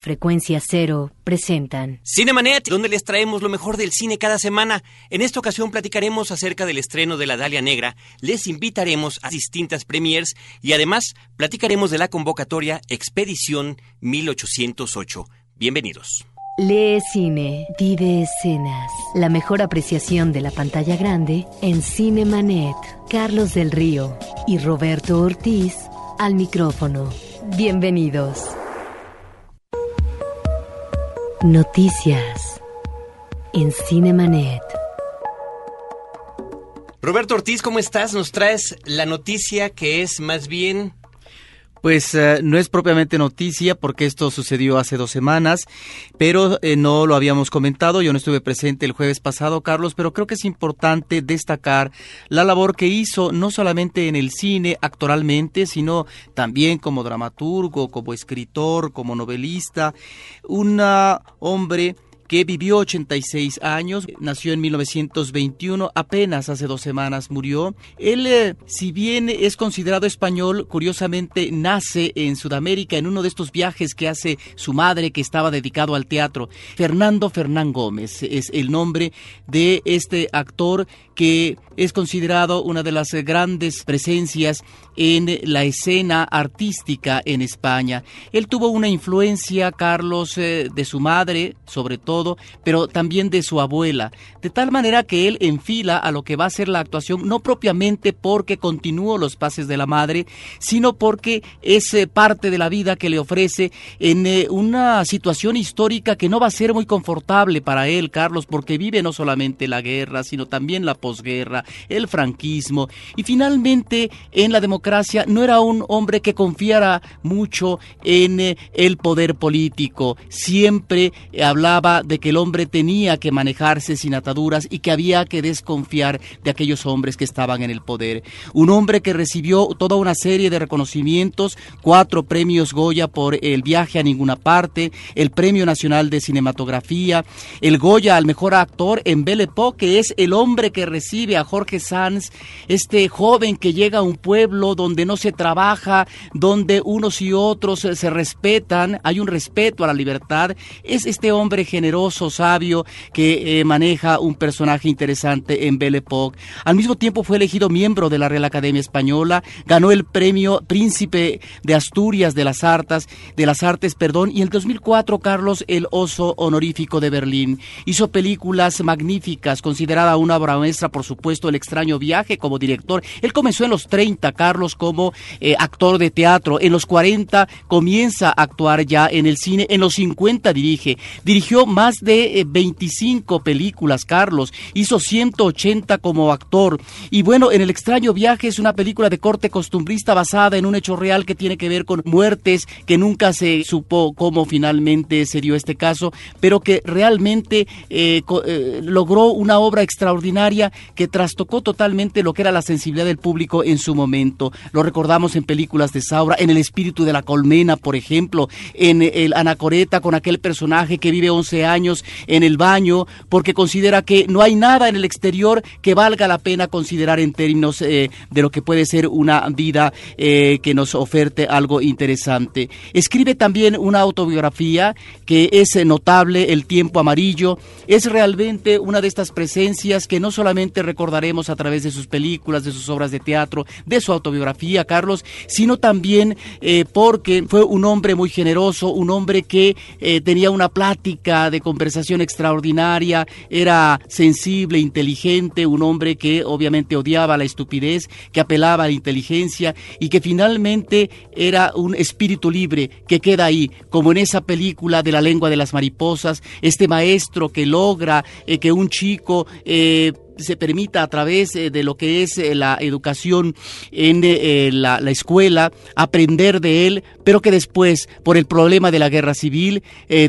Frecuencia Cero presentan Cinemanet, donde les traemos lo mejor del cine cada semana. En esta ocasión platicaremos acerca del estreno de La Dalia Negra, les invitaremos a distintas premiers y además platicaremos de la convocatoria Expedición 1808. Bienvenidos. Lee cine, vive escenas. La mejor apreciación de la pantalla grande en Cinemanet. Carlos del Río y Roberto Ortiz al micrófono. Bienvenidos. Noticias en Cinemanet. Roberto Ortiz, ¿cómo estás? Nos traes la noticia que es más bien pues eh, no es propiamente noticia porque esto sucedió hace dos semanas, pero eh, no lo habíamos comentado. Yo no estuve presente el jueves pasado, Carlos, pero creo que es importante destacar la labor que hizo no solamente en el cine actoralmente, sino también como dramaturgo, como escritor, como novelista. Un hombre que vivió 86 años, nació en 1921, apenas hace dos semanas murió. Él, eh, si bien es considerado español, curiosamente nace en Sudamérica en uno de estos viajes que hace su madre que estaba dedicado al teatro. Fernando Fernán Gómez es el nombre de este actor que es considerado una de las grandes presencias en la escena artística en España. Él tuvo una influencia, Carlos, eh, de su madre, sobre todo, pero también de su abuela, de tal manera que él enfila a lo que va a ser la actuación, no propiamente porque continuó los pases de la madre, sino porque es eh, parte de la vida que le ofrece en eh, una situación histórica que no va a ser muy confortable para él, Carlos, porque vive no solamente la guerra, sino también la posguerra, el franquismo y finalmente en la democracia no era un hombre que confiara mucho en eh, el poder político. Siempre hablaba de que el hombre tenía que manejarse sin ataduras y que había que desconfiar de aquellos hombres que estaban en el poder. Un hombre que recibió toda una serie de reconocimientos, cuatro premios Goya por El viaje a ninguna parte, el Premio Nacional de Cinematografía, el Goya al mejor actor en Belle Époque, que es el hombre que recibe a Jorge Sanz, este joven que llega a un pueblo donde no se trabaja, donde unos y otros se respetan, hay un respeto a la libertad, es este hombre generoso, sabio, que eh, maneja un personaje interesante en Belle Époque. Al mismo tiempo fue elegido miembro de la Real Academia Española, ganó el premio Príncipe de Asturias de las Artes, de las Artes, perdón, y en 2004 Carlos el Oso Honorífico de Berlín. Hizo películas magníficas, considerada una obra maestra, por supuesto, El extraño viaje como director. Él comenzó en los 30, Carlos, como eh, actor de teatro. En los 40 comienza a actuar ya en el cine. En los 50 dirige. Dirigió más de 25 eh, películas, Carlos. Hizo 180 como actor. Y bueno, en El extraño viaje es una película de corte costumbrista basada en un hecho real que tiene que ver con muertes que nunca se supo cómo finalmente se dio este caso, pero que realmente eh, logró una obra extraordinaria que trastocó totalmente lo que era la sensibilidad del público en su momento. Lo recordamos en películas de Saura, en El espíritu de la colmena, por ejemplo, en el Anacoreta con aquel personaje que vive 11 años en el baño porque considera que no hay nada en el exterior que valga la pena considerar en términos eh, de lo que puede ser una vida eh, que nos oferte algo interesante. Escribe también una autobiografía que es notable, El tiempo amarillo. Es realmente una de estas presencias que no solamente recordaremos a través de sus películas, de sus obras de teatro, de su autobiografía, Carlos, sino también eh, porque fue un hombre muy generoso, un hombre que tenía una plática de conversación extraordinaria, era sensible, inteligente, un hombre que obviamente odiaba la estupidez, que apelaba a la inteligencia y que finalmente era un espíritu libre que queda ahí, como en esa película de la lengua de las mariposas, este maestro que logra eh, que un chico se permita a través eh, de lo que es eh, la educación en eh, la, escuela aprender de él, pero que después, por el problema de la guerra civil,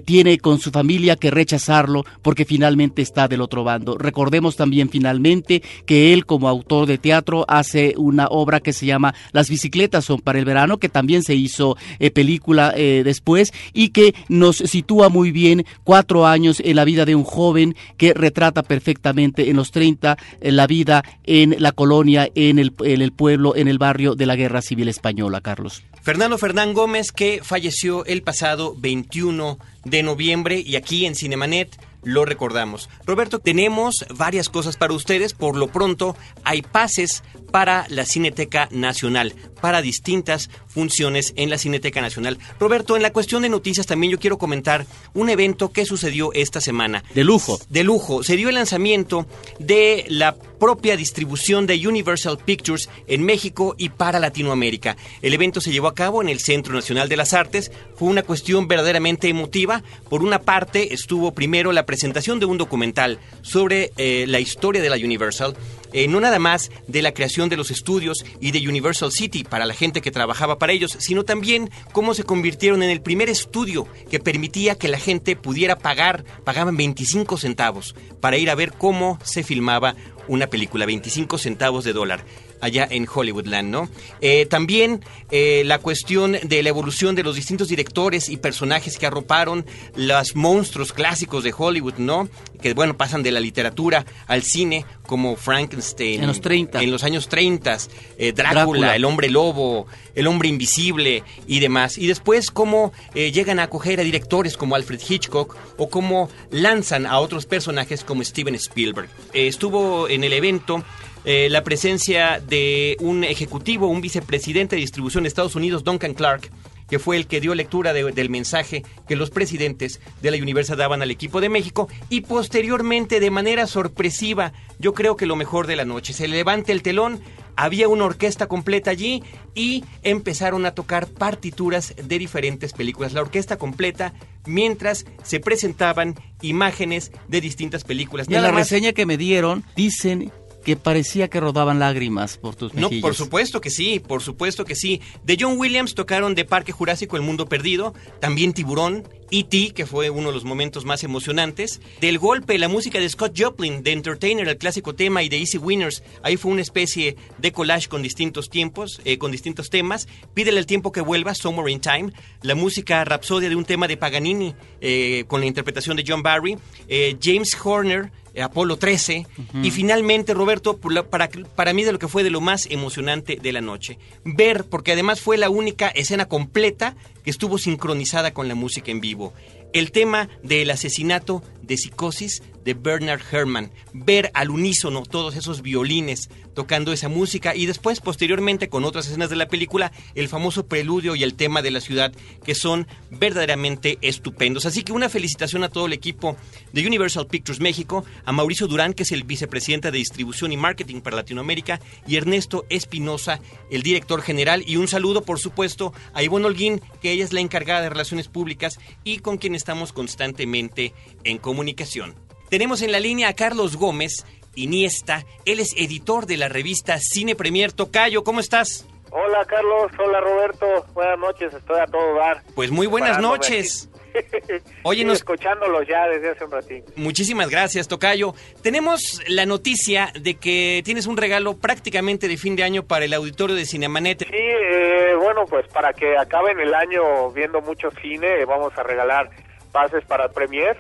tiene con su familia que rechazarlo porque finalmente está del otro bando. Recordemos también finalmente que él como autor de teatro hace una obra que se llama Las bicicletas son para el verano, que también se hizo película después y que nos sitúa muy bien cuatro años en la vida de un joven que retrata perfectamente en los 30 eh, la vida en la colonia, en el, en el pueblo, en el barrio de la Guerra Civil Española, Carlos. Fernando Fernán Gómez, que falleció el pasado 21 de noviembre y aquí en Cinemanet lo recordamos. Roberto, tenemos varias cosas para ustedes. Por lo pronto, hay pases para la Cineteca Nacional, para distintas funciones en la Cineteca Nacional. Roberto, en la cuestión de noticias también yo quiero comentar un evento que sucedió esta semana. De lujo. De lujo. Se dio el lanzamiento de la propia distribución de Universal Pictures en México y para Latinoamérica. El evento se llevó a cabo en el Centro Nacional de las Artes. Fue una cuestión verdaderamente emotiva. Por una parte, estuvo primero la presentación de un documental sobre eh, la historia de la Universal eh, no nada más de la creación de los estudios y de Universal City para la gente que trabajaba para ellos, sino también cómo se convirtieron en el primer estudio que permitía que la gente pudiera pagar, pagaban 25 centavos para ir a ver cómo se filmaba una película, 25 centavos de dólar allá en Hollywoodland, ¿no? Eh, también eh, la cuestión de la evolución de los distintos directores y personajes que arroparon los monstruos clásicos de Hollywood, ¿no? Que, bueno, pasan de la literatura al cine, como Frankenstein. En los 30. En los años 30, eh, Drácula, el hombre lobo, el hombre invisible y demás. Y después cómo llegan a acoger a directores como Alfred Hitchcock o cómo lanzan a otros personajes como Steven Spielberg. estuvo en el evento eh, la presencia de un ejecutivo, un vicepresidente de distribución de Estados Unidos, Duncan Clark, que fue el que dio lectura del mensaje que los presidentes de la Universal daban al equipo de México. Y posteriormente de manera sorpresiva, yo creo que lo mejor de la noche, se levanta el telón, había una orquesta completa allí y empezaron a tocar partituras de diferentes películas, la orquesta completa mientras se presentaban imágenes de distintas películas. Y en la reseña que me dieron dicen que parecía que rodaban lágrimas por tus mejillas. No, por supuesto que sí, por supuesto que sí. De John Williams tocaron de Parque Jurásico El Mundo Perdido, también Tiburón, E.T., que fue uno de los momentos más emocionantes. Del golpe, la música de Scott Joplin, de Entertainer, el clásico tema, y de Easy Winners. Ahí fue una especie de collage con distintos tiempos, eh, con distintos temas. Pídele el tiempo que vuelva, Somewhere in Time. La música rapsodia de un tema de Paganini, eh, con la interpretación de John Barry. Eh, James Horner, Apolo 13. Y finalmente, Roberto, para, para mí de lo que fue de lo más emocionante de la noche. Ver, porque además fue la única escena completa que estuvo sincronizada con la música en vivo. El tema del asesinato de psicosis de Bernard Herrmann. Ver al unísono todos esos violines tocando esa música y después, posteriormente, con otras escenas de la película, el famoso preludio y el tema de la ciudad, que son verdaderamente estupendos. Así que una felicitación a todo el equipo de Universal Pictures México, a Mauricio Durán, que es el vicepresidente de distribución y marketing para Latinoamérica, y Ernesto Espinosa, el director general, y un saludo, por supuesto, a Ivonne Holguín, que ella es la encargada de relaciones públicas y con quien estamos constantemente en comunicación. Tenemos en la línea a Carlos Gómez, Iniesta. Él es editor de la revista Cine Premier. Tocayo, ¿cómo estás? Hola Carlos, hola Roberto, buenas noches, estoy a todo dar. Pues muy buenas noches. Oye, nos... escuchándolos ya desde hace un ratito. Muchísimas gracias, Tocayo. Tenemos la noticia de que tienes un regalo prácticamente de fin de año para el auditorio de Cinemanet. Sí, eh, bueno, pues para que acaben el año viendo mucho cine, vamos a regalar pases para Premier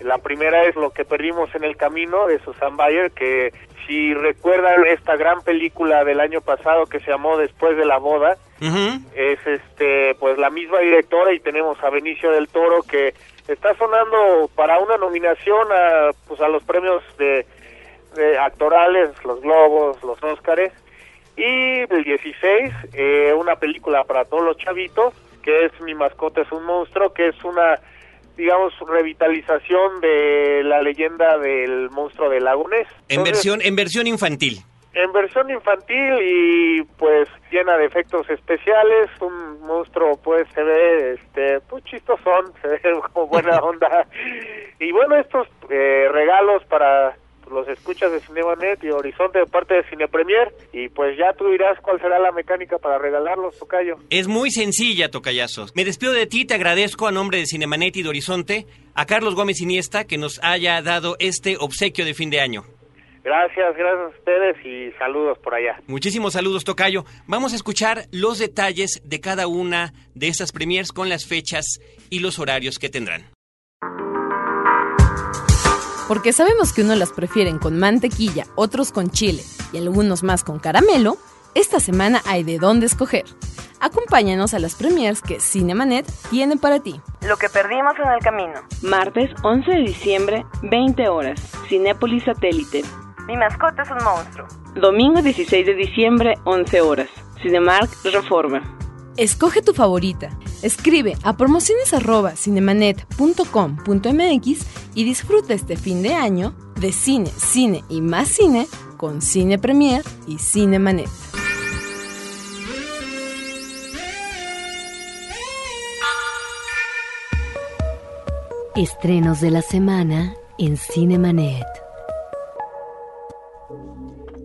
la primera es Lo que perdimos en el camino de Susan Bayer, que si recuerdan esta gran película del año pasado que se llamó Después de la boda, es este pues la misma directora y tenemos a Benicio del Toro que está sonando para una nominación a pues a los premios de, actorales, los Globos, los Óscares. Y el 16 eh, una película para todos los chavitos que es Mi mascota es un monstruo, que es una digamos, revitalización de la leyenda del monstruo de Lagunes. En versión, en versión infantil. En versión infantil y pues llena de efectos especiales, un monstruo pues se ve, este, pues chistosón, se ve como buena onda. y bueno, estos eh, regalos para los escuchas de Cinemanet y Horizonte de parte de Cine Premier y pues ya tú dirás cuál será la mecánica para regalarlos, Tocayo. Es muy sencilla, Tocayazos. Me despido de ti, te agradezco a nombre de Cinemanet y de Horizonte a Carlos Gómez Iniesta que nos haya dado este obsequio de fin de año. Gracias, gracias a ustedes y saludos por allá. Muchísimos saludos, Tocayo. Vamos a escuchar los detalles de cada una de estas premiers con las fechas y los horarios que tendrán. Porque sabemos que unos las prefieren con mantequilla, otros con chile y algunos más con caramelo, esta semana hay de dónde escoger. Acompáñanos a las premiers que Cinemanet tiene para ti. Lo que perdimos en el camino. Martes 11 de diciembre, 20 horas. Cinépolis Satélite. Mi mascota es un monstruo. Domingo 16 de diciembre, 11 horas. Cinemark Reforma. Escoge tu favorita. Escribe a promociones@cinemanet.com.mx y disfruta este fin de año de cine, cine y más cine con Cine Premier y Cinemanet. Estrenos de la semana en Cinemanet.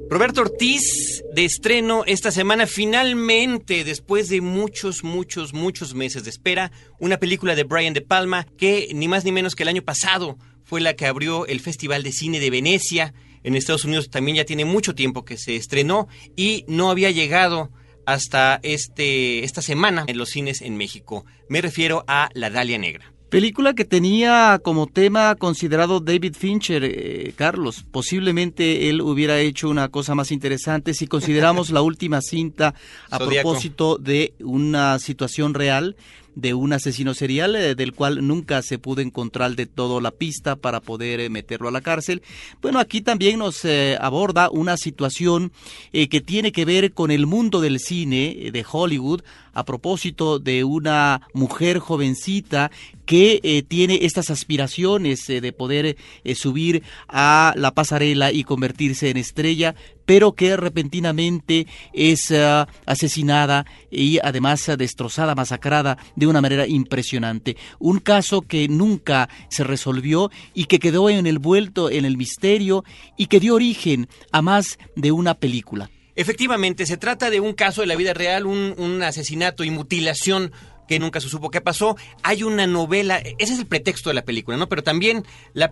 Roberto Ortiz, de estreno esta semana, finalmente, después de muchos, muchos, muchos meses de espera, una película de Brian De Palma que ni más ni menos que el año pasado fue la que abrió el Festival de Cine de Venecia. En Estados Unidos también ya tiene mucho tiempo que se estrenó y no había llegado hasta este, esta semana en los cines en México. Me refiero a La Dalia Negra. Película que tenía como tema considerado David Fincher, eh, Carlos. Posiblemente él hubiera hecho una cosa más interesante si consideramos la última cinta a propósito de una situación real de un asesino serial eh, del cual nunca se pudo encontrar de todo la pista para poder eh, meterlo a la cárcel. Bueno, aquí también nos eh, aborda una situación que tiene que ver con el mundo del cine de Hollywood a propósito de una mujer jovencita que tiene estas aspiraciones de poder subir a la pasarela y convertirse en estrella, pero que repentinamente es ah, asesinada y además destrozada, masacrada de una manera impresionante. Un caso que nunca se resolvió y que quedó en el vuelto en el misterio y que dio origen a más de una película. Efectivamente, se trata de un caso de la vida real, un asesinato y mutilación que nunca se supo qué pasó. Hay una novela, ese es el pretexto de la película, ¿no? Pero también la,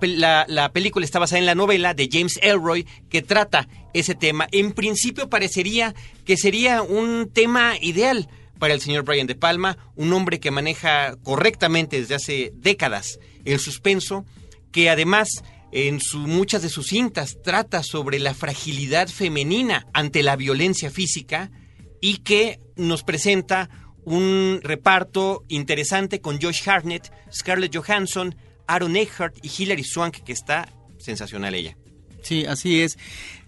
la, película está basada en la novela de James Elroy que trata ese tema. En principio parecería que sería un tema ideal para el señor Brian De Palma, un hombre que maneja correctamente desde hace décadas el suspenso, que además en muchas de sus cintas trata sobre la fragilidad femenina ante la violencia física y que nos presenta un reparto interesante con Josh Hartnett, Scarlett Johansson, Aaron Eckhart y Hilary Swank, que está sensacional ella. Sí, así es.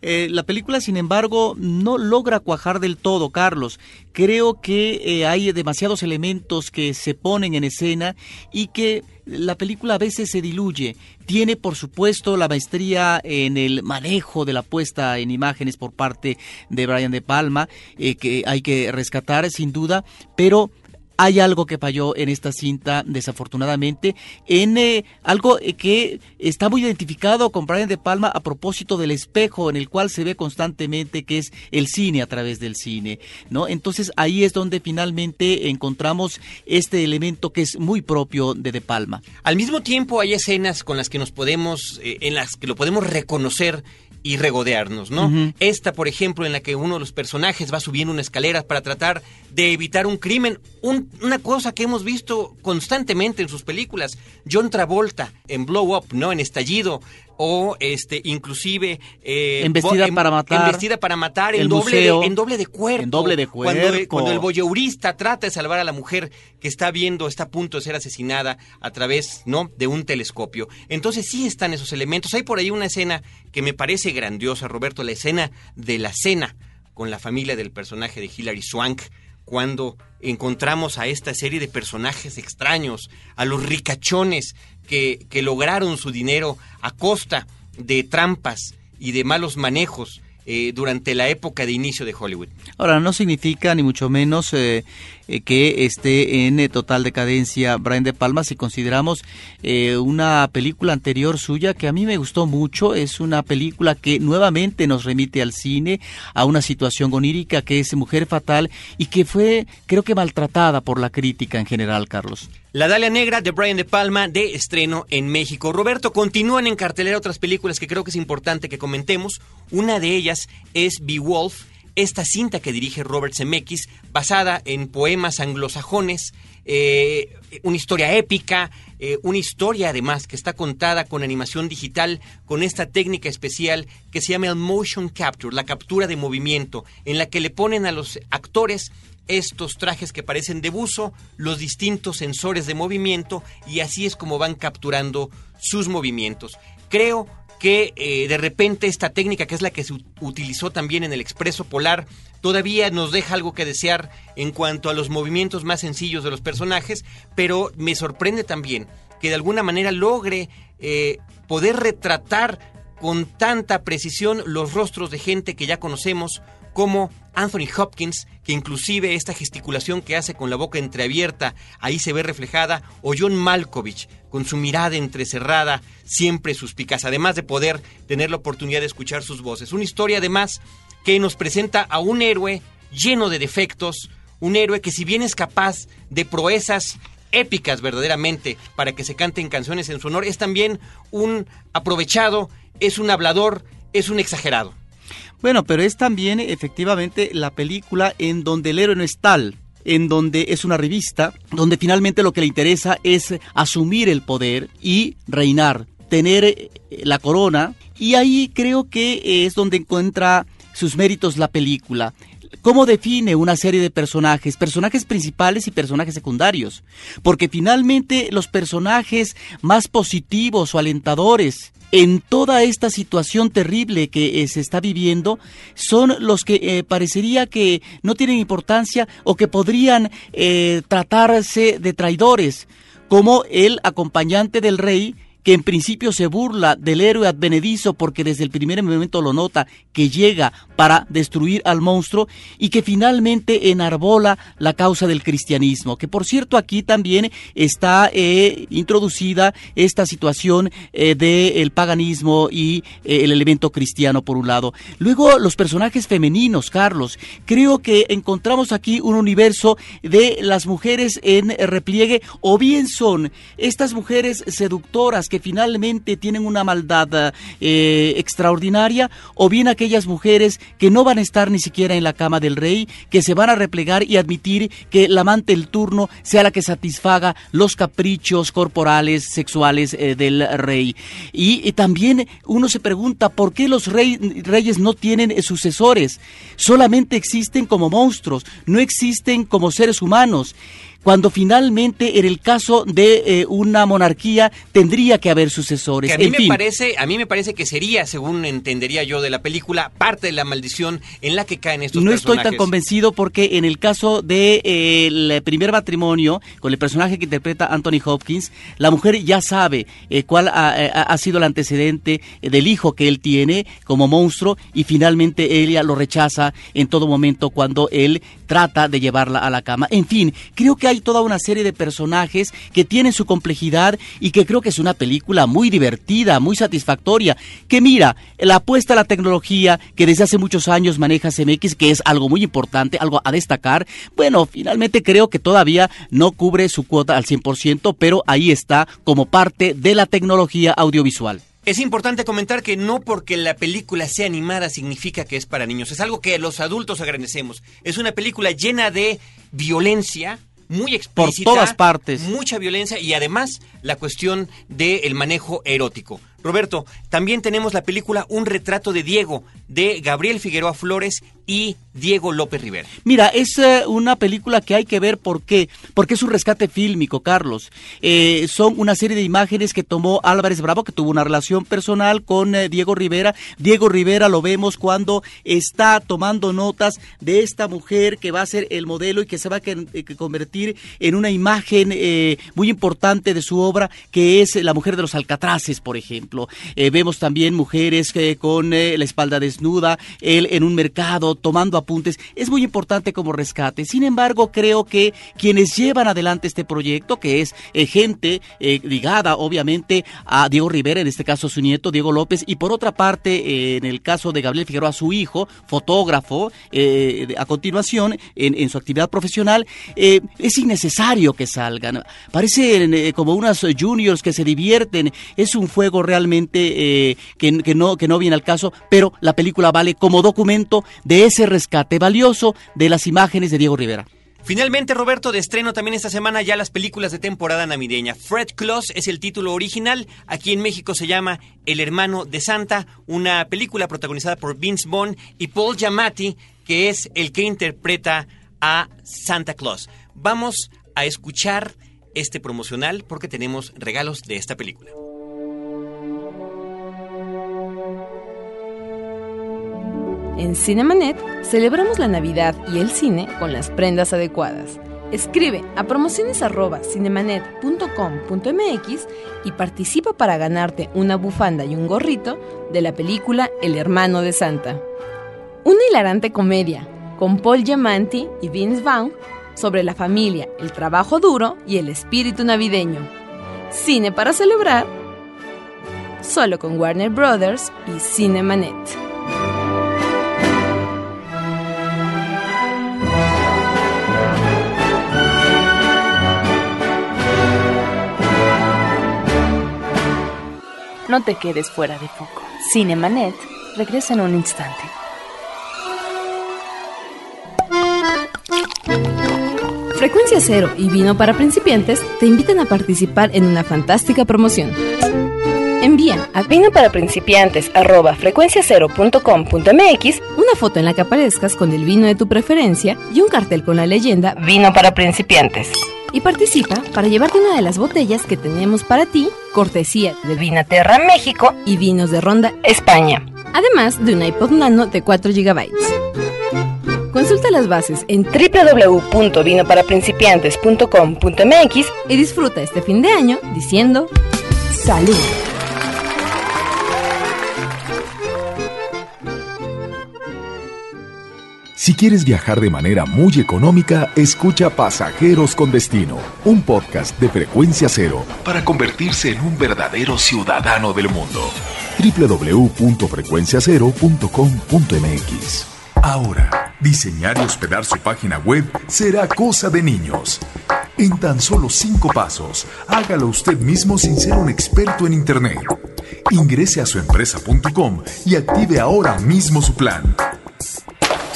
Eh, la película, sin embargo, no logra cuajar del todo, Carlos. Creo que eh, hay demasiados elementos que se ponen en escena y que la película a veces se diluye. Tiene, por supuesto, la maestría en el manejo de la puesta en imágenes por parte de Brian De Palma, eh, que hay que rescatar sin duda, pero hay algo que falló en esta cinta, desafortunadamente, en eh, algo eh, que está muy identificado con Brian De Palma a propósito del espejo en el cual se ve constantemente que es el cine a través del cine, ¿no? Entonces ahí es donde finalmente encontramos este elemento que es muy propio de De Palma. Al mismo tiempo hay escenas con las que nos podemos, eh, en las que lo podemos reconocer y regodearnos, ¿no? Esta, por ejemplo, en la que uno de los personajes va subiendo una escalera para tratar de evitar un crimen, una cosa que hemos visto constantemente en sus películas. John Travolta en Blow Up, ¿no? En Estallido, o este inclusive eh, en para matar en para matar en doble de, en doble de cuerpo. En doble de cuerpo cuando, cuando el voyeurista trata de salvar a la mujer que está viendo está a punto de ser asesinada a través no de un telescopio. Entonces sí están esos elementos. Hay por ahí una escena que me parece grandiosa Roberto la escena de la cena con la familia del personaje de Hilary Swank cuando encontramos a esta serie de personajes extraños, a los ricachones que, que lograron su dinero a costa de trampas y de malos manejos eh, durante la época de inicio de Hollywood. Ahora, no significa ni mucho menos eh, eh, que esté en total decadencia Brian De Palma si consideramos una película anterior suya que a mí me gustó mucho. Es una película que nuevamente nos remite al cine, a una situación onírica que es Mujer Fatal y que fue, creo que, maltratada por la crítica en general, Carlos. La Dalia Negra de Brian De Palma de estreno en México. Roberto, continúan en cartelera otras películas que creo que es importante que comentemos. Una de ellas es Beowulf, esta cinta que dirige Robert Zemeckis, basada en poemas anglosajones, eh, una historia épica, eh, una historia además que está contada con animación digital, con esta técnica especial que se llama el motion capture, la captura de movimiento, en la que le ponen a los actores estos trajes que parecen de buzo, los distintos sensores de movimiento y así es como van capturando sus movimientos. Creo que eh, de repente esta técnica, que es la que se utilizó también en el expreso polar, todavía nos deja algo que desear en cuanto a los movimientos más sencillos de los personajes, pero me sorprende también que de alguna manera logre eh, poder retratar con tanta precisión los rostros de gente que ya conocemos, como Anthony Hopkins, que inclusive esta gesticulación que hace con la boca entreabierta, ahí se ve reflejada, o John Malkovich, con su mirada entrecerrada, siempre suspicaz, además de poder tener la oportunidad de escuchar sus voces. Una historia además que nos presenta a un héroe lleno de defectos, un héroe que si bien es capaz de proezas épicas verdaderamente para que se canten canciones en su honor, es también un aprovechado, es un hablador, es un exagerado. Bueno, pero es también efectivamente la película en donde el héroe no es tal, en donde es una revista, donde finalmente lo que le interesa es asumir el poder y reinar, tener eh, la corona, y ahí creo que es donde encuentra sus méritos la película. ¿Cómo define una serie de personajes? Personajes principales y personajes secundarios. Porque finalmente los personajes más positivos o alentadores en toda esta situación terrible que eh, se está viviendo son los que eh, parecería que no tienen importancia o que podrían eh, tratarse de traidores, como el acompañante del rey en principio se burla del héroe advenedizo porque desde el primer momento lo nota que llega para destruir al monstruo y que finalmente enarbola la causa del cristianismo. Que por cierto aquí también está eh, introducida esta situación eh, del paganismo y eh, el elemento cristiano por un lado. Luego los personajes femeninos, Carlos. Creo que encontramos aquí un universo de las mujeres en repliegue o bien son estas mujeres seductoras que finalmente tienen una maldad eh, extraordinaria, o bien aquellas mujeres que no van a estar ni siquiera en la cama del rey, que se van a replegar y admitir que la amante del turno sea la que satisfaga los caprichos corporales, sexuales eh, del rey. Y, también uno se pregunta por qué los reyes no tienen sucesores, solamente existen como monstruos, no existen como seres humanos cuando finalmente en el caso de eh, una monarquía tendría que haber sucesores. a mí me parece, a mí me parece que sería, según entendería yo de la película, parte de la maldición en la que caen estos no personajes. Estoy tan convencido porque en el caso de eh, el primer matrimonio con el personaje que interpreta Anthony Hopkins, la mujer ya sabe eh, cuál ha, sido el antecedente del hijo que él tiene como monstruo y finalmente ella lo rechaza en todo momento cuando él trata de llevarla a la cama. En fin, creo que hay toda una serie de personajes que tienen su complejidad y que creo que es una película muy divertida, muy satisfactoria. Que mira, la apuesta a la tecnología que desde hace muchos años maneja CMX, que es algo muy importante, algo a destacar. Bueno, finalmente creo que todavía no cubre su cuota al 100%, pero ahí está como parte de la tecnología audiovisual. Es importante comentar que no porque la película sea animada significa que es para niños. Es algo que los adultos agradecemos. Es una película llena de violencia, muy explícita. Por todas partes. Mucha violencia y además la cuestión del manejo erótico. Roberto, también tenemos la película Un retrato de Diego, de Gabriel Figueroa Flores y Diego López Rivera. Mira, es eh, una película que hay que ver por qué, porque es un rescate fílmico, Carlos. Eh, son una serie de imágenes que tomó Álvarez Bravo, que tuvo una relación personal con eh, Diego Rivera. Diego Rivera lo vemos cuando está tomando notas de esta mujer que va a ser el modelo y que se va a convertir en una imagen muy importante de su obra, que es la mujer de los Alcatraces, por ejemplo. Vemos también mujeres con la espalda desnuda, él en un mercado tomando apuntes, es muy importante como rescate. Sin embargo, creo que quienes llevan adelante este proyecto, que es eh, gente eh, ligada obviamente a Diego Rivera, en este caso su nieto Diego López, y por otra parte, eh, en el caso de Gabriel Figueroa, su hijo, fotógrafo, a continuación, en, su actividad profesional, es innecesario que salgan. Parecen como unas juniors que se divierten, es un fuego realmente realmente eh, que, no, que no viene al caso, pero la película vale como documento de ese rescate valioso de las imágenes de Diego Rivera. Finalmente, Roberto, de estreno también esta semana ya las películas de temporada navideña. Fred Claus es el título original. Aquí en México se llama El hermano de Santa, una película protagonizada por Vince Vaughn y Paul Giamatti, que es el que interpreta a Santa Claus. Vamos a escuchar este promocional porque tenemos regalos de esta película. En Cinemanet celebramos la Navidad y el cine con las prendas adecuadas. Escribe a promociones@cinemanet.com.mx y participa para ganarte una bufanda y un gorrito de la película El hermano de Santa. Una hilarante comedia con Paul Giamatti y Vince Vaughn sobre la familia, el trabajo duro y el espíritu navideño. Cine para celebrar solo con Warner Brothers y Cinemanet. No te quedes fuera de foco. Cinemanet regresa en un instante. Frecuencia Cero y Vino para Principiantes te invitan a participar en una fantástica promoción. Envía a vino para principiantes frecuenciacero.com.mx una foto en la que aparezcas con el vino de tu preferencia y un cartel con la leyenda Vino para principiantes y participa para llevarte una de las botellas que tenemos para ti, cortesía de Vinaterra México y Vinos de Ronda España. Además de un iPod Nano de 4 GB. Consulta las bases en www.vinoparaprincipiantes.com.mx y disfruta este fin de año diciendo salud. Si quieres viajar de manera muy económica, escucha Pasajeros con Destino, un podcast de frecuencia cero para convertirse en un verdadero ciudadano del mundo. www.frecuenciacero.com.mx Ahora, diseñar y hospedar su página web será cosa de niños. En tan solo cinco pasos, hágalo usted mismo sin ser un experto en Internet. Ingrese a suempresa.com y active ahora mismo su plan.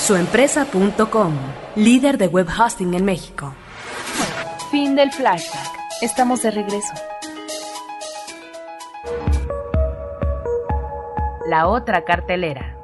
Suempresa.com, líder de web hosting en México. Fin del flashback. Estamos de regreso. La otra cartelera.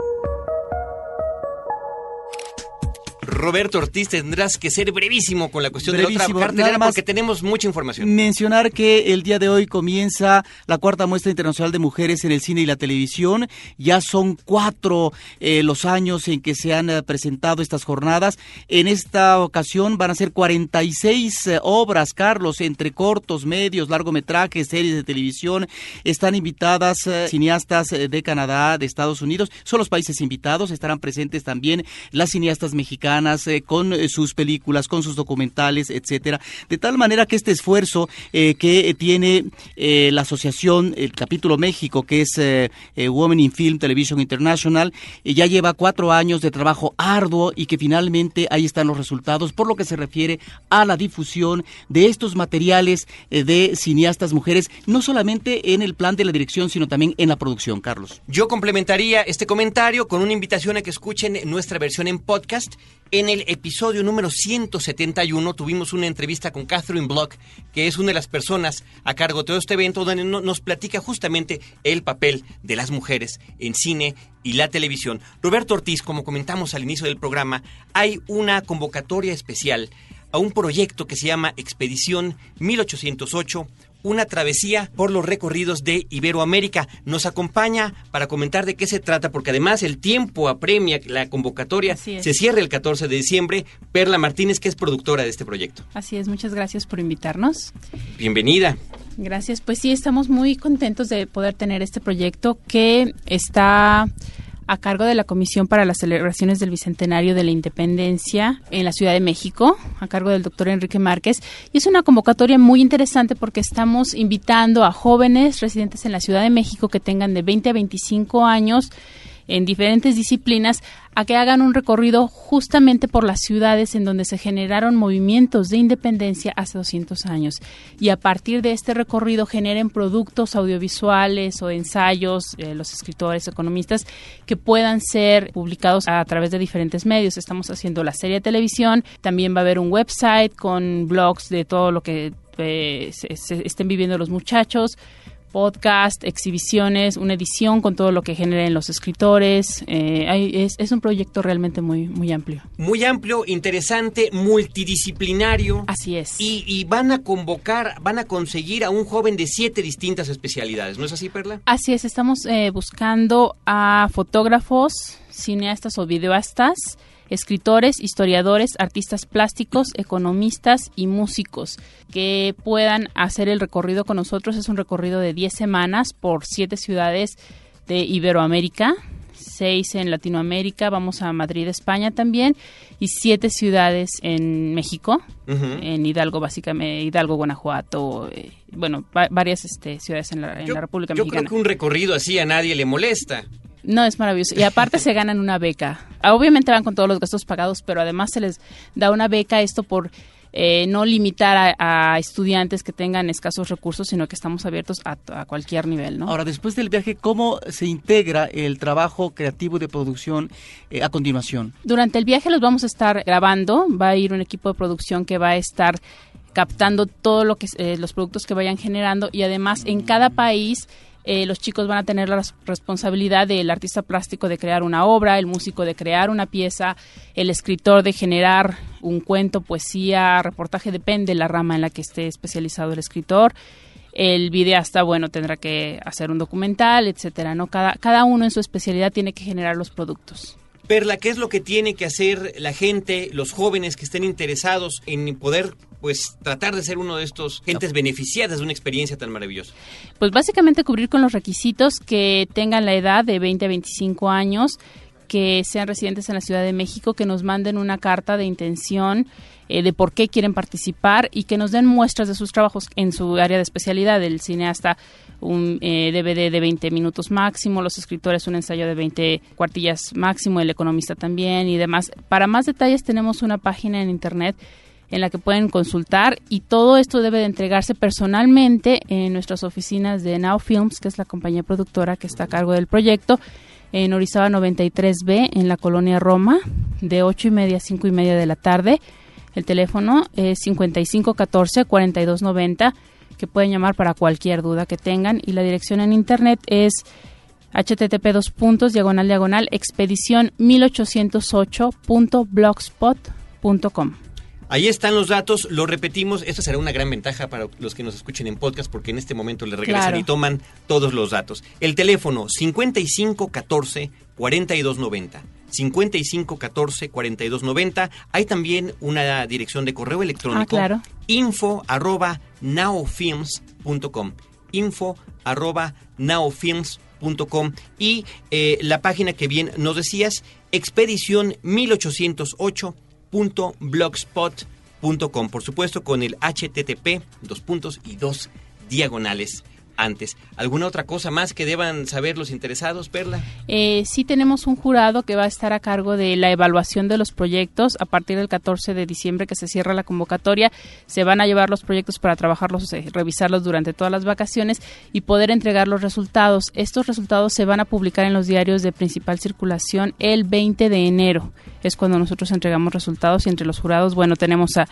Roberto Ortiz, tendrás que ser brevísimo con la cuestión de la otra cartelera porque tenemos mucha información. Mencionar que el día de hoy comienza la cuarta muestra internacional de mujeres en el cine y la televisión. Ya son cuatro eh, los años en que se han eh, presentado estas jornadas. En esta ocasión van a ser 46 eh, obras, Carlos, entre cortos, medios, largometrajes, series de televisión. Están invitadas cineastas de Canadá, de Estados Unidos. Son los países invitados. Estarán presentes también las cineastas mexicanas eh, con eh, sus películas, con sus documentales, etcétera. De tal manera que este esfuerzo eh, que tiene la asociación, el capítulo México, que es Women in Film Television International, ya lleva cuatro años de trabajo arduo y que finalmente ahí están los resultados por lo que se refiere a la difusión de estos materiales de cineastas mujeres, no solamente en el plan de la dirección, sino también en la producción, Carlos. Yo complementaría este comentario con una invitación a que escuchen nuestra versión en podcast en el episodio número 171 tuvimos una entrevista con Catherine Block, que es una de las personas a cargo de todo este evento, donde nos platica justamente el papel de las mujeres en cine y la televisión. Roberto Ortiz, como comentamos al inicio del programa, hay una convocatoria especial a un proyecto que se llama Expedición 1808 una travesía por los recorridos de Iberoamérica. Nos acompaña para comentar de qué se trata, porque además el tiempo apremia la convocatoria. Se cierra el 14 de diciembre. Perla Martínez, que es productora de este proyecto. Así es, muchas gracias por invitarnos. Bienvenida. Gracias, pues sí, estamos muy contentos de poder tener este proyecto que está a cargo de la Comisión para las Celebraciones del Bicentenario de la Independencia en la Ciudad de México, a cargo del doctor Enrique Márquez. Y es una convocatoria muy interesante porque estamos invitando a jóvenes residentes en la Ciudad de México que tengan de 20 a 25 años en diferentes disciplinas a que hagan un recorrido justamente por las ciudades en donde se generaron movimientos de independencia hace 200 años y a partir de este recorrido generen productos audiovisuales o ensayos, eh, los escritores, economistas, que puedan ser publicados a través de diferentes medios. Estamos haciendo la serie de televisión, también va a haber un website con blogs de todo lo que eh, se estén viviendo los muchachos podcast, exhibiciones, una edición con todo lo que generen los escritores. Eh, es, un proyecto realmente muy, muy amplio. Muy amplio, interesante, multidisciplinario. Así es. Y, van a convocar, van a conseguir a un joven de siete distintas especialidades, ¿no es así, Perla? Así es, estamos eh, buscando a fotógrafos, cineastas o videoastas escritores, historiadores, artistas plásticos, economistas y músicos que puedan hacer el recorrido con nosotros. Es un recorrido de 10 semanas por siete ciudades de Iberoamérica, seis en Latinoamérica, vamos a Madrid, España también, y siete ciudades en México, en Hidalgo, básicamente, Hidalgo, Guanajuato, eh, bueno, varias este, ciudades en la, República Mexicana. Yo creo que un recorrido así a nadie le molesta. No, es maravilloso. Y aparte se ganan una beca. Obviamente van con todos los gastos pagados, pero además se les da una beca esto por eh, no limitar a, estudiantes que tengan escasos recursos, sino que estamos abiertos a, cualquier nivel. ¿no? Ahora, después del viaje, ¿cómo se integra el trabajo creativo de producción eh, a continuación? Durante el viaje los vamos a estar grabando. Va a ir un equipo de producción que va a estar captando todo lo que eh, los productos que vayan generando y además en cada país eh, los chicos van a tener la responsabilidad del artista plástico de crear una obra, el músico de crear una pieza, el escritor de generar un cuento, poesía, reportaje, depende de la rama en la que esté especializado el escritor. El videasta, bueno, tendrá que hacer un documental, etcétera, ¿no? Cada, cada uno en su especialidad tiene que generar los productos. Perla, ¿qué es lo que tiene que hacer la gente, los jóvenes que estén interesados en poder pues tratar de ser uno de estos gentes beneficiadas de una experiencia tan maravillosa? Pues básicamente cubrir con los requisitos que tengan la edad de 20 a 25 años, que sean residentes en la Ciudad de México, que nos manden una carta de intención eh, de por qué quieren participar y que nos den muestras de sus trabajos en su área de especialidad. El cineasta un DVD eh, de 20 minutos máximo, los escritores un ensayo de 20 cuartillas máximo, el economista también y demás. Para más detalles tenemos una página en internet en la que pueden consultar y todo esto debe de entregarse personalmente en nuestras oficinas de Now Films, que es la compañía productora que está a cargo del proyecto, en Orizaba 93B, en la colonia Roma, de 8 y media a 5 y media de la tarde. El teléfono es 5514-4290, que pueden llamar para cualquier duda que tengan. Y la dirección en internet es http dos puntos diagonal diagonal expedición 1808.blogspot.com. Ahí están los datos, lo repetimos, esta será una gran ventaja para los que nos escuchen en podcast porque en este momento le regresan y toman todos los datos. El teléfono 5514 4290. 5514 4290. Hay también una dirección de correo electrónico. Ah, claro. Info arroba nowfilms.com. Info arroba nowfilms.com. Y eh, la página que bien nos decías, expedición 1808.blogspot.com. Por supuesto, con el HTTP, dos puntos y dos diagonales antes. ¿Alguna otra cosa más que deban saber los interesados, Perla? Eh, sí tenemos un jurado que va a estar a cargo de la evaluación de los proyectos. A partir del 14 de diciembre que se cierra la convocatoria, se van a llevar los proyectos para trabajarlos, eh, revisarlos durante todas las vacaciones y poder entregar los resultados. Estos resultados se van a publicar en los diarios de principal circulación el 20 de enero. Es cuando nosotros entregamos resultados y entre los jurados, bueno, tenemos a,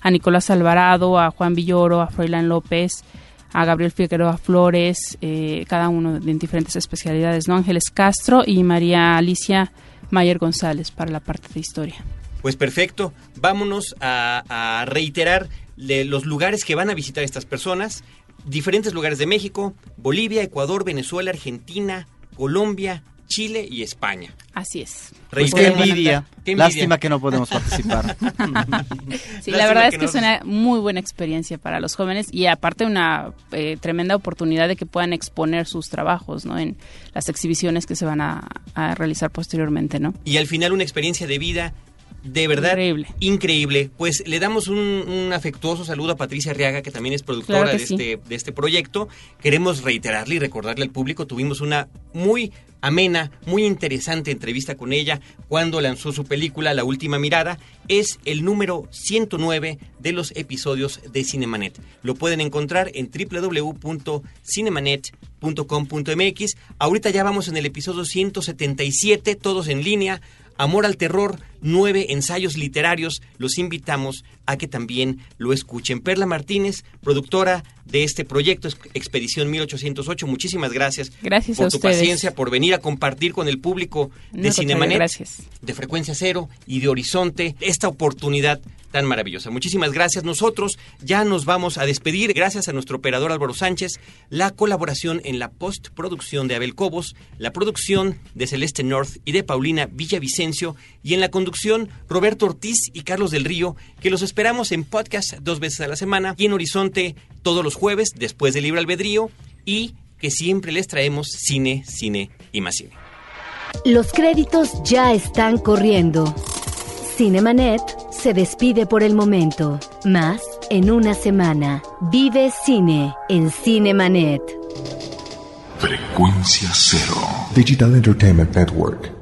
a Nicolás Alvarado, a Juan Villoro, a Froilán López, a Gabriel Figueroa Flores, eh, cada uno en diferentes especialidades, ¿no? Ángeles Castro y María Alicia Mayer González para la parte de historia. Pues perfecto, vámonos a, a reiterar los lugares que van a visitar estas personas, diferentes lugares de México, Bolivia, Ecuador, Venezuela, Argentina, Colombia, Chile y España. Así es. Pues qué, envidia. Lástima que no podemos participar. sí, la verdad es que es una muy buena experiencia para los jóvenes y aparte una eh, tremenda oportunidad de que puedan exponer sus trabajos ¿no? en las exhibiciones que se van a, a realizar posteriormente. ¿no? Y al final una experiencia de vida De verdad, Increíble. increíble. Pues le damos un, un afectuoso saludo a Patricia Arriaga, que también es productora Claro que de, sí. este, de este proyecto. Queremos reiterarle y recordarle al público, tuvimos una muy amena, muy interesante entrevista con ella cuando lanzó su película La Última Mirada. Es el número 109 de los episodios de Cinemanet. Lo pueden encontrar en www.cinemanet.com.mx. Ahorita ya vamos en el episodio 177, todos en línea. Amor al Terror, nueve ensayos literarios. Los invitamos a que también lo escuchen. Perla Martínez, productora de este proyecto Ex- Expedición 1808, muchísimas gracias, Gracias por a tu ustedes. paciencia, por venir a compartir con el público No, de contrario, Cinemanet, gracias. de Frecuencia Cero y de Horizonte, esta oportunidad tan maravillosa. Muchísimas gracias. Nosotros ya nos vamos a despedir. Gracias a nuestro operador Álvaro Sánchez, la colaboración en la postproducción de Abel Cobos, la producción de Celeste North y de Paulina Villavicencio y en la conducción Roberto Ortiz y Carlos del Río, que los esperamos en podcast dos veces a la semana y en Horizonte todos los jueves después del Libre Albedrío y que siempre les traemos cine, cine y más cine. Los créditos ya están corriendo. Cinemanet se despide por el momento. Más en una semana. Vive cine en Cinemanet. Frecuencia Cero. Digital Entertainment Network.